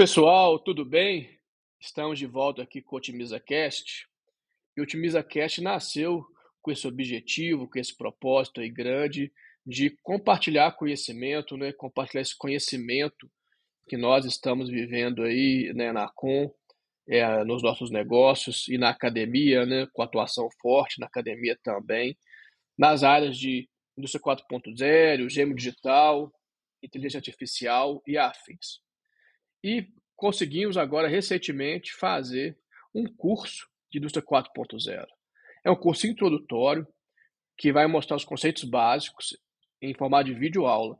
Pessoal, tudo bem? Estamos de volta aqui com o Otimiza Cast. E o Otimiza Cast nasceu com esse objetivo, com esse propósito aí grande de compartilhar conhecimento, né? Compartilhar esse conhecimento que nós estamos vivendo aí, né, na Com, é, nos nossos negócios e na academia, né, com atuação forte na academia também, nas áreas de indústria 4.0, gêmeo digital, inteligência artificial e afins. E conseguimos agora recentemente fazer um curso de indústria 4.0. É um curso introdutório que vai mostrar os conceitos básicos em formato de vídeo aula.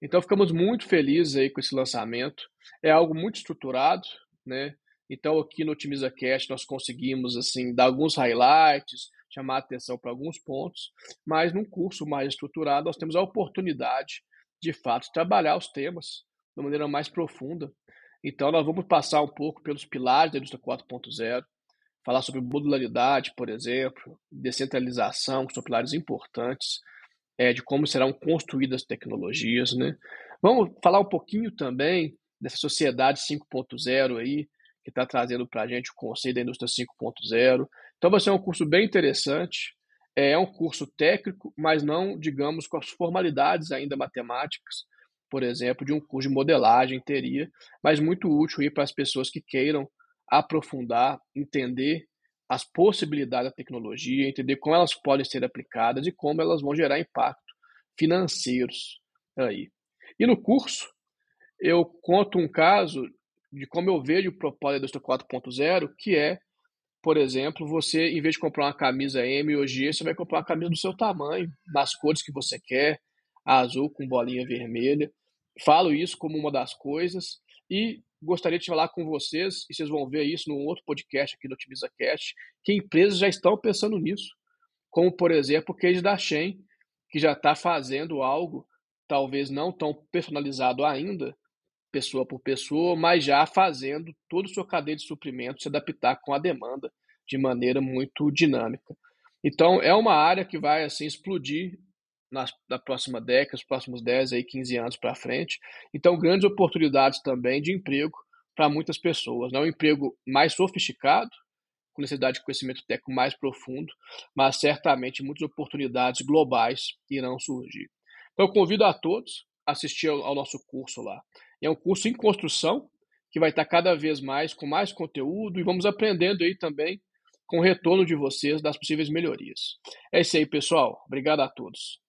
Então ficamos muito felizes aí com esse lançamento. É algo muito estruturado, né? Então aqui no Otimiza Cast nós conseguimos assim dar alguns highlights, chamar atenção para alguns pontos, mas num curso mais estruturado nós temos a oportunidade de fato trabalhar os temas de maneira mais profunda então, nós vamos passar um pouco pelos pilares da indústria 4.0, falar sobre modularidade, por exemplo, descentralização, que são pilares importantes, é, de como serão construídas as tecnologias. Né? Vamos falar um pouquinho também dessa sociedade 5.0 aí, que está trazendo para a gente o conceito da indústria 5.0. Então, vai ser um curso bem interessante. É um curso técnico, mas não, digamos, com as formalidades ainda matemáticas por exemplo, de um curso de modelagem teria, mas muito útil para as pessoas que queiram aprofundar, entender as possibilidades da tecnologia, entender como elas podem ser aplicadas e como elas vão gerar impacto financeiros aí. E no curso eu conto um caso de como eu vejo o propósito indústria 4.0, que é, por exemplo, você, em vez de comprar uma camisa M G, você vai comprar uma camisa do seu tamanho, nas cores que você quer, azul com bolinha vermelha. Falo isso como uma das coisas e gostaria de falar com vocês, e vocês vão ver isso num outro podcast aqui do Otimiza Cast, que empresas já estão pensando nisso. Como, por exemplo, o case da Shen, que já está fazendo algo, talvez não tão personalizado ainda, pessoa por pessoa, mas já fazendo todo o seu cadeia de suprimentos se adaptar com a demanda de maneira muito dinâmica. Então, é uma área que vai assim explodir na, na próxima década, os próximos 10, aí, 15 anos para frente. Então, grandes oportunidades também de emprego para muitas pessoas. Não é um emprego mais sofisticado, com necessidade de conhecimento técnico mais profundo, mas certamente muitas oportunidades globais irão surgir. Então, eu convido a todos a assistir ao, ao nosso curso lá. É um curso em construção, que vai estar cada vez mais com mais conteúdo e vamos aprendendo aí também com o retorno de vocês das possíveis melhorias. É isso aí, pessoal. Obrigado a todos.